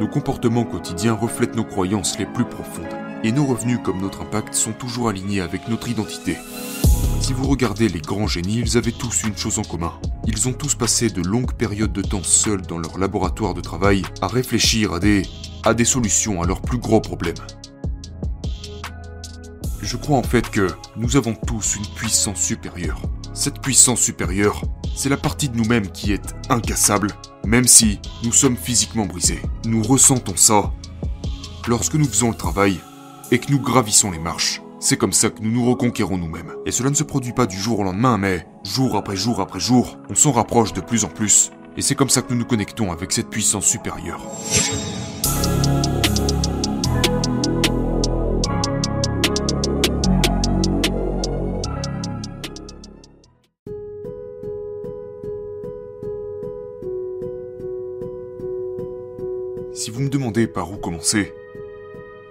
Nos comportements quotidiens reflètent nos croyances les plus profondes, et nos revenus comme notre impact sont toujours alignés avec notre identité. Si vous regardez les grands génies, ils avaient tous une chose en commun. Ils ont tous passé de longues périodes de temps seuls dans leur laboratoire de travail à réfléchir à des, solutions à leurs plus gros problèmes. Je crois en fait que nous avons tous une puissance supérieure. Cette puissance supérieure, c'est la partie de nous-mêmes qui est incassable, même si nous sommes physiquement brisés. Nous ressentons ça lorsque nous faisons le travail et que nous gravissons les marches. C'est comme ça que nous nous reconquérons nous-mêmes. Et cela ne se produit pas du jour au lendemain, mais jour après jour après jour, on s'en rapproche de plus en plus. Et c'est comme ça que nous nous connectons avec cette puissance supérieure. Par où commencer,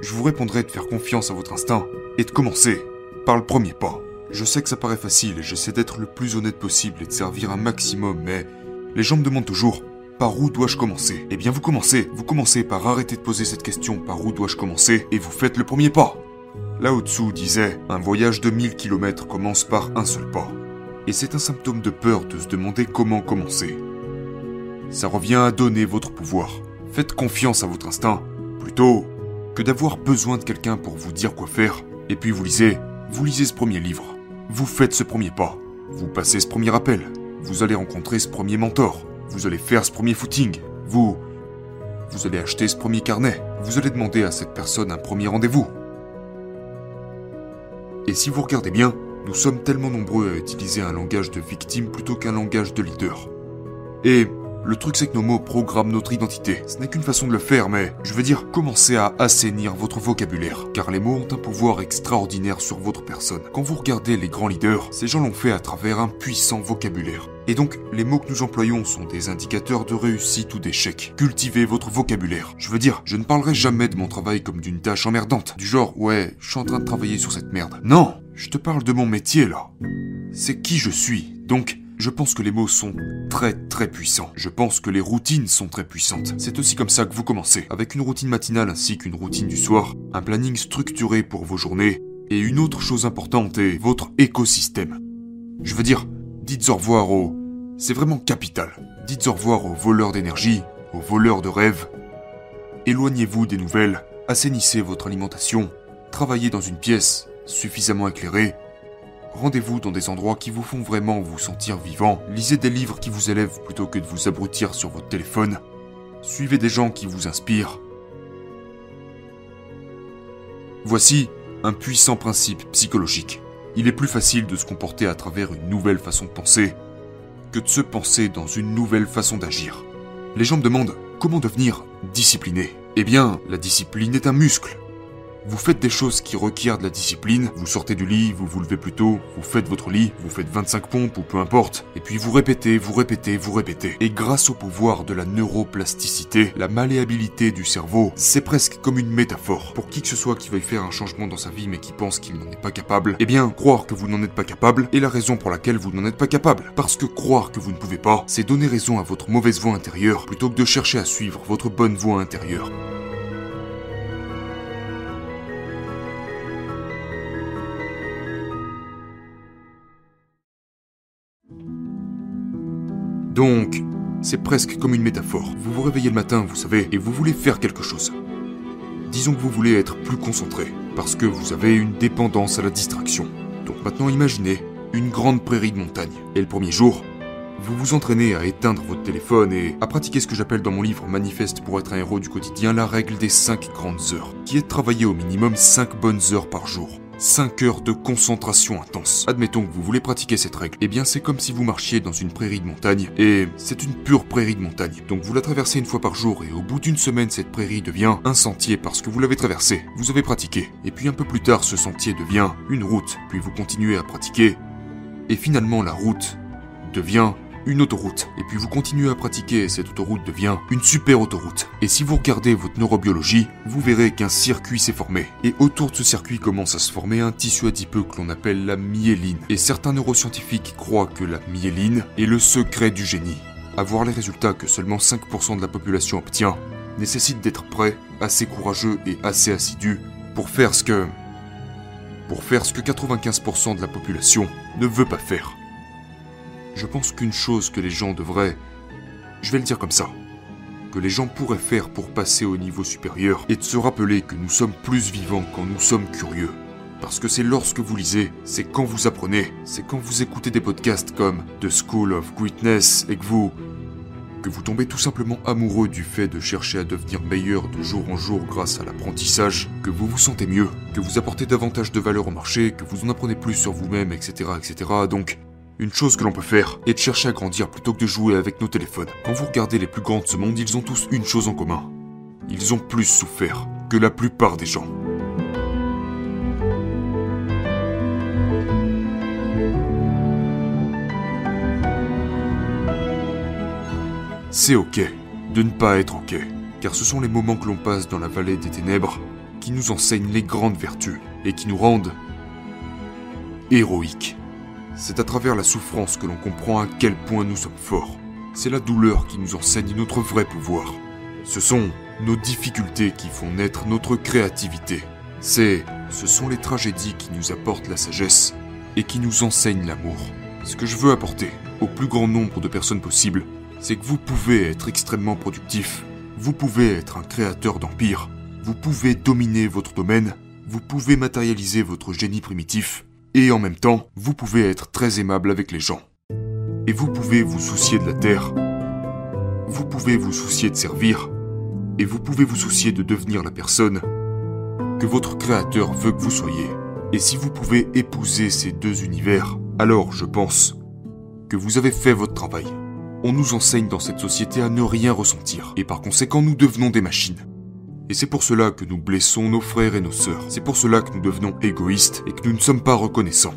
je vous répondrai de faire confiance à votre instinct et de commencer par le premier pas. Je sais que ça paraît facile et j'essaie d'être le plus honnête possible et de servir un maximum, mais les gens me demandent toujours par où dois-je commencer? Eh bien vous commencez, vous commencez par arrêter de poser cette question par où dois-je commencer? et vous faites le premier pas. Là au-dessous disait un voyage de 1000 km commence par un seul pas. Et c'est un symptôme de peur de se demander comment commencer. Ça revient à donner votre pouvoir. Faites confiance à votre instinct, plutôt que d'avoir besoin de quelqu'un pour vous dire quoi faire. Et puis vous lisez, vous lisez ce premier livre, vous faites ce premier pas, vous passez ce premier appel, vous allez rencontrer ce premier mentor, vous allez faire ce premier footing, vous... Vous allez acheter ce premier carnet, vous allez demander à cette personne un premier rendez-vous. Et si vous regardez bien, nous sommes tellement nombreux à utiliser un langage de victime plutôt qu'un langage de leader. Et le truc c'est que nos mots programment notre identité. Ce n'est qu'une façon de le faire, mais je veux dire, commencez à assainir votre vocabulaire, car les mots ont un pouvoir extraordinaire sur votre personne. Quand vous regardez les grands leaders, ces gens l'ont fait à travers un puissant vocabulaire. Et donc, les mots que nous employons sont des indicateurs de réussite ou d'échec. Cultivez votre vocabulaire. Je veux dire, je ne parlerai jamais de mon travail comme d'une tâche emmerdante. Du genre, ouais, je suis en train de travailler sur cette merde. Non, je te parle de mon métier là. C'est qui je suis. Donc, je pense que les mots sont très très puissants. Je pense que les routines sont très puissantes. C'est aussi comme ça que vous commencez, avec une routine matinale ainsi qu'une routine du soir, un planning structuré pour vos journées, et une autre chose importante est votre écosystème. Je veux dire, dites au revoir aux... C'est vraiment capital. Dites au revoir aux voleurs d'énergie, aux voleurs de rêves. Éloignez-vous des nouvelles, assainissez votre alimentation, travaillez dans une pièce suffisamment éclairée, Rendez-vous dans des endroits qui vous font vraiment vous sentir vivant. Lisez des livres qui vous élèvent plutôt que de vous abrutir sur votre téléphone. Suivez des gens qui vous inspirent. Voici un puissant principe psychologique. Il est plus facile de se comporter à travers une nouvelle façon de penser que de se penser dans une nouvelle façon d'agir. Les gens me demandent comment devenir discipliné. Eh bien, la discipline est un muscle. Vous faites des choses qui requièrent de la discipline, vous sortez du lit, vous vous levez plus tôt, vous faites votre lit, vous faites 25 pompes ou peu importe, et puis vous répétez, vous répétez, vous répétez. Et grâce au pouvoir de la neuroplasticité, la malléabilité du cerveau, c'est presque comme une métaphore. Pour qui que ce soit qui veuille faire un changement dans sa vie mais qui pense qu'il n'en est pas capable, eh bien, croire que vous n'en êtes pas capable est la raison pour laquelle vous n'en êtes pas capable. Parce que croire que vous ne pouvez pas, c'est donner raison à votre mauvaise voix intérieure plutôt que de chercher à suivre votre bonne voix intérieure. Donc, c'est presque comme une métaphore. Vous vous réveillez le matin, vous savez, et vous voulez faire quelque chose. Disons que vous voulez être plus concentré, parce que vous avez une dépendance à la distraction. Donc maintenant imaginez une grande prairie de montagne. Et le premier jour, vous vous entraînez à éteindre votre téléphone et à pratiquer ce que j'appelle dans mon livre Manifeste pour être un héros du quotidien la règle des 5 grandes heures, qui est de travailler au minimum 5 bonnes heures par jour. 5 heures de concentration intense. Admettons que vous voulez pratiquer cette règle. Eh bien, c'est comme si vous marchiez dans une prairie de montagne. Et c'est une pure prairie de montagne. Donc vous la traversez une fois par jour et au bout d'une semaine, cette prairie devient un sentier parce que vous l'avez traversé. Vous avez pratiqué. Et puis un peu plus tard, ce sentier devient une route. Puis vous continuez à pratiquer. Et finalement, la route devient une autoroute. Et puis vous continuez à pratiquer et cette autoroute devient une super autoroute. Et si vous regardez votre neurobiologie, vous verrez qu'un circuit s'est formé. Et autour de ce circuit commence à se former un tissu adipeux que l'on appelle la myéline. Et certains neuroscientifiques croient que la myéline est le secret du génie. Avoir les résultats que seulement 5% de la population obtient nécessite d'être prêt, assez courageux et assez assidu pour faire ce que... pour faire ce que 95% de la population ne veut pas faire. Je pense qu'une chose que les gens devraient... Je vais le dire comme ça. Que les gens pourraient faire pour passer au niveau supérieur est de se rappeler que nous sommes plus vivants quand nous sommes curieux. Parce que c'est lorsque vous lisez, c'est quand vous apprenez, c'est quand vous écoutez des podcasts comme The School of Greatness et que vous que vous tombez tout simplement amoureux du fait de chercher à devenir meilleur de jour en jour grâce à l'apprentissage, que vous vous sentez mieux, que vous apportez davantage de valeur au marché, que vous en apprenez plus sur vous-même, etc., etc. Donc, une chose que l'on peut faire est de chercher à grandir plutôt que de jouer avec nos téléphones. Quand vous regardez les plus grands de ce monde, ils ont tous une chose en commun. Ils ont plus souffert que la plupart des gens. C'est ok de ne pas être ok, car ce sont les moments que l'on passe dans la vallée des ténèbres qui nous enseignent les grandes vertus et qui nous rendent héroïques. C'est à travers la souffrance que l'on comprend à quel point nous sommes forts. C'est la douleur qui nous enseigne notre vrai pouvoir. Ce sont nos difficultés qui font naître notre créativité. C'est, ce sont les tragédies qui nous apportent la sagesse et qui nous enseignent l'amour. Ce que je veux apporter au plus grand nombre de personnes possible, c'est que vous pouvez être extrêmement productif, vous pouvez être un créateur d'empire, vous pouvez dominer votre domaine, vous pouvez matérialiser votre génie primitif, et en même temps, vous pouvez être très aimable avec les gens. Et vous pouvez vous soucier de la terre, vous pouvez vous soucier de servir, et vous pouvez vous soucier de devenir la personne que votre créateur veut que vous soyez. Et si vous pouvez épouser ces deux univers, alors je pense que vous avez fait votre travail on nous enseigne dans cette société à ne rien ressentir, et par conséquent nous devenons des machines. Et c'est pour cela que nous blessons nos frères et nos sœurs, c'est pour cela que nous devenons égoïstes et que nous ne sommes pas reconnaissants.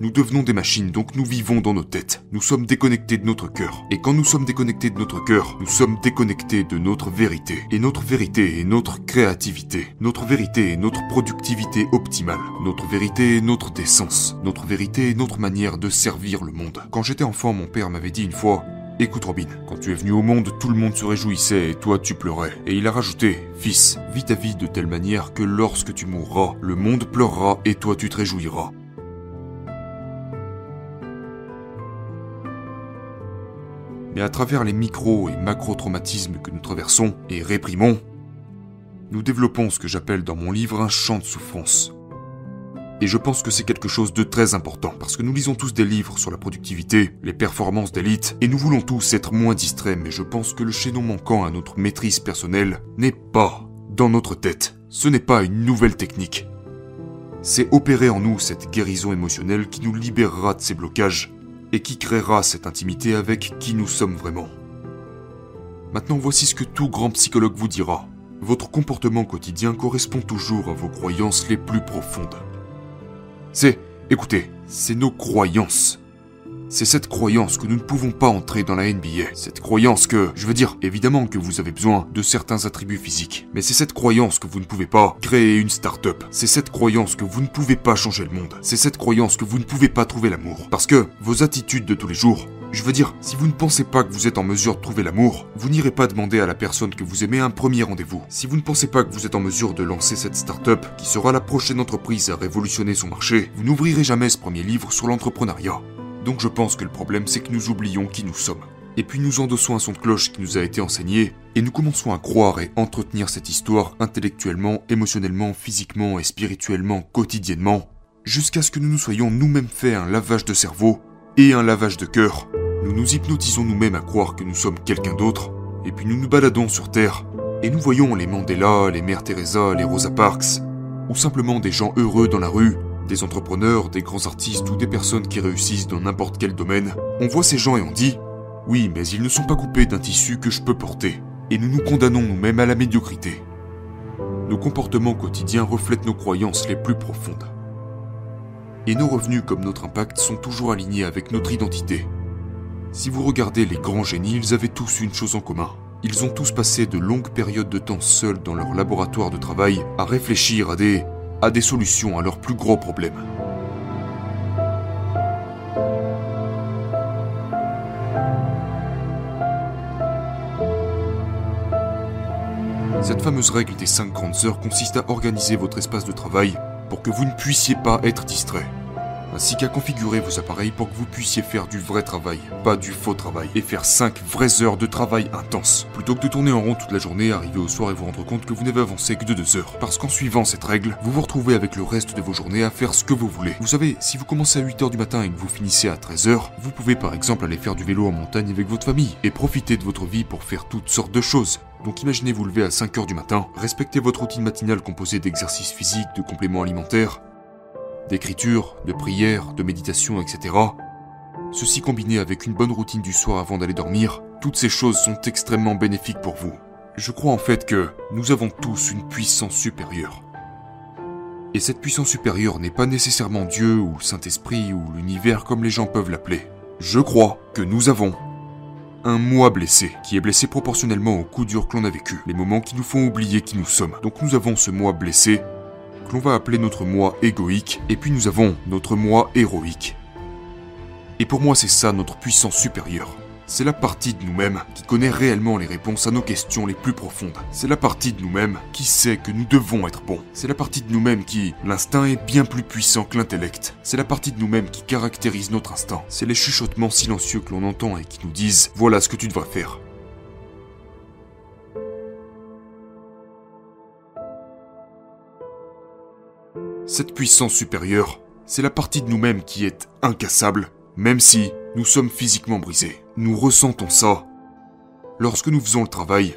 Nous devenons des machines, donc nous vivons dans nos têtes. Nous sommes déconnectés de notre cœur. Et quand nous sommes déconnectés de notre cœur, nous sommes déconnectés de notre vérité. Et notre vérité est notre créativité. Notre vérité est notre productivité optimale. Notre vérité est notre décence. Notre vérité est notre manière de servir le monde. Quand j'étais enfant, mon père m'avait dit une fois, Écoute Robin, quand tu es venu au monde, tout le monde se réjouissait et toi tu pleurais. Et il a rajouté, Fils, vis ta vie de telle manière que lorsque tu mourras, le monde pleurera et toi tu te réjouiras. Mais à travers les micro et macro-traumatismes que nous traversons et réprimons, nous développons ce que j'appelle dans mon livre un champ de souffrance, et je pense que c'est quelque chose de très important, parce que nous lisons tous des livres sur la productivité, les performances d'élite, et nous voulons tous être moins distraits, mais je pense que le chaînon manquant à notre maîtrise personnelle n'est pas dans notre tête. Ce n'est pas une nouvelle technique. C'est opérer en nous cette guérison émotionnelle qui nous libérera de ces blocages et qui créera cette intimité avec qui nous sommes vraiment. Maintenant, voici ce que tout grand psychologue vous dira. Votre comportement quotidien correspond toujours à vos croyances les plus profondes. C'est, écoutez, c'est nos croyances. C'est cette croyance que nous ne pouvons pas entrer dans la NBA. Cette croyance que, je veux dire, évidemment que vous avez besoin de certains attributs physiques. Mais c'est cette croyance que vous ne pouvez pas créer une start-up. C'est cette croyance que vous ne pouvez pas changer le monde. C'est cette croyance que vous ne pouvez pas trouver l'amour. Parce que vos attitudes de tous les jours, je veux dire, si vous ne pensez pas que vous êtes en mesure de trouver l'amour, vous n'irez pas demander à la personne que vous aimez un premier rendez-vous. Si vous ne pensez pas que vous êtes en mesure de lancer cette start-up qui sera la prochaine entreprise à révolutionner son marché, vous n'ouvrirez jamais ce premier livre sur l'entrepreneuriat. Donc je pense que le problème c'est que nous oublions qui nous sommes. Et puis nous endossons un son de cloche qui nous a été enseigné, et nous commençons à croire et entretenir cette histoire intellectuellement, émotionnellement, physiquement et spirituellement, quotidiennement, jusqu'à ce que nous nous soyons nous-mêmes fait un lavage de cerveau et un lavage de cœur. Nous nous hypnotisons nous-mêmes à croire que nous sommes quelqu'un d'autre, et puis nous nous baladons sur Terre, et nous voyons les Mandela, les Mère Teresa, les Rosa Parks, ou simplement des gens heureux dans la rue, des entrepreneurs, des grands artistes ou des personnes qui réussissent dans n'importe quel domaine. On voit ces gens et on dit Oui, mais ils ne sont pas coupés d'un tissu que je peux porter, et nous nous condamnons nous-mêmes à la médiocrité. Nos comportements quotidiens reflètent nos croyances les plus profondes et nos revenus comme notre impact sont toujours alignés avec notre identité. Si vous regardez les grands génies, ils avaient tous une chose en commun. Ils ont tous passé de longues périodes de temps seuls dans leur laboratoire de travail à réfléchir à des, solutions à leurs plus gros problèmes. Cette fameuse règle des 5 grandes heures consiste à organiser votre espace de travail pour que vous ne puissiez pas être distrait ainsi qu'à configurer vos appareils pour que vous puissiez faire du vrai travail, pas du faux travail, et faire 5 vraies heures de travail intense, plutôt que de tourner en rond toute la journée, arriver au soir et vous rendre compte que vous n'avez avancé que de 2 heures. Parce qu'en suivant cette règle, vous vous retrouvez avec le reste de vos journées à faire ce que vous voulez. Vous savez, si vous commencez à 8h du matin et que vous finissez à 13h, vous pouvez par exemple aller faire du vélo en montagne avec votre famille, et profiter de votre vie pour faire toutes sortes de choses. Donc imaginez vous lever à 5h du matin, respectez votre routine matinale composée d'exercices physiques, de compléments alimentaires, d'écriture, de prière, de méditation, etc. Ceci combiné avec une bonne routine du soir avant d'aller dormir, toutes ces choses sont extrêmement bénéfiques pour vous. Je crois en fait que nous avons tous une puissance supérieure. Et cette puissance supérieure n'est pas nécessairement Dieu ou le Saint-Esprit ou l'univers comme les gens peuvent l'appeler. Je crois que nous avons un moi blessé, qui est blessé proportionnellement aux coups durs que l'on a vécu, les moments qui nous font oublier qui nous sommes. Donc nous avons ce moi blessé l'on va appeler notre moi égoïque, et puis nous avons notre moi héroïque. Et pour moi, c'est ça notre puissance supérieure. C'est la partie de nous-mêmes qui connaît réellement les réponses à nos questions les plus profondes. C'est la partie de nous-mêmes qui sait que nous devons être bons. C'est la partie de nous-mêmes qui, l'instinct est bien plus puissant que l'intellect. C'est la partie de nous-mêmes qui caractérise notre instinct. C'est les chuchotements silencieux que l'on entend et qui nous disent voilà ce que tu devrais faire. Cette puissance supérieure, c'est la partie de nous-mêmes qui est incassable, même si nous sommes physiquement brisés. Nous ressentons ça lorsque nous faisons le travail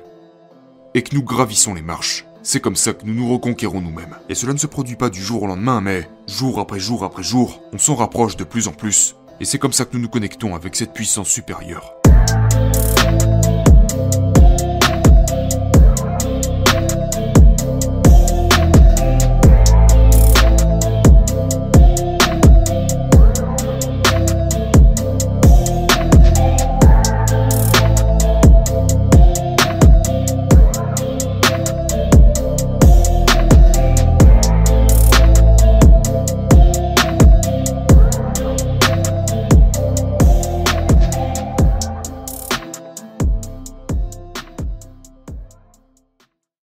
et que nous gravissons les marches. C'est comme ça que nous nous reconquérons nous-mêmes. Et cela ne se produit pas du jour au lendemain, mais jour après jour après jour, on s'en rapproche de plus en plus. Et c'est comme ça que nous nous connectons avec cette puissance supérieure.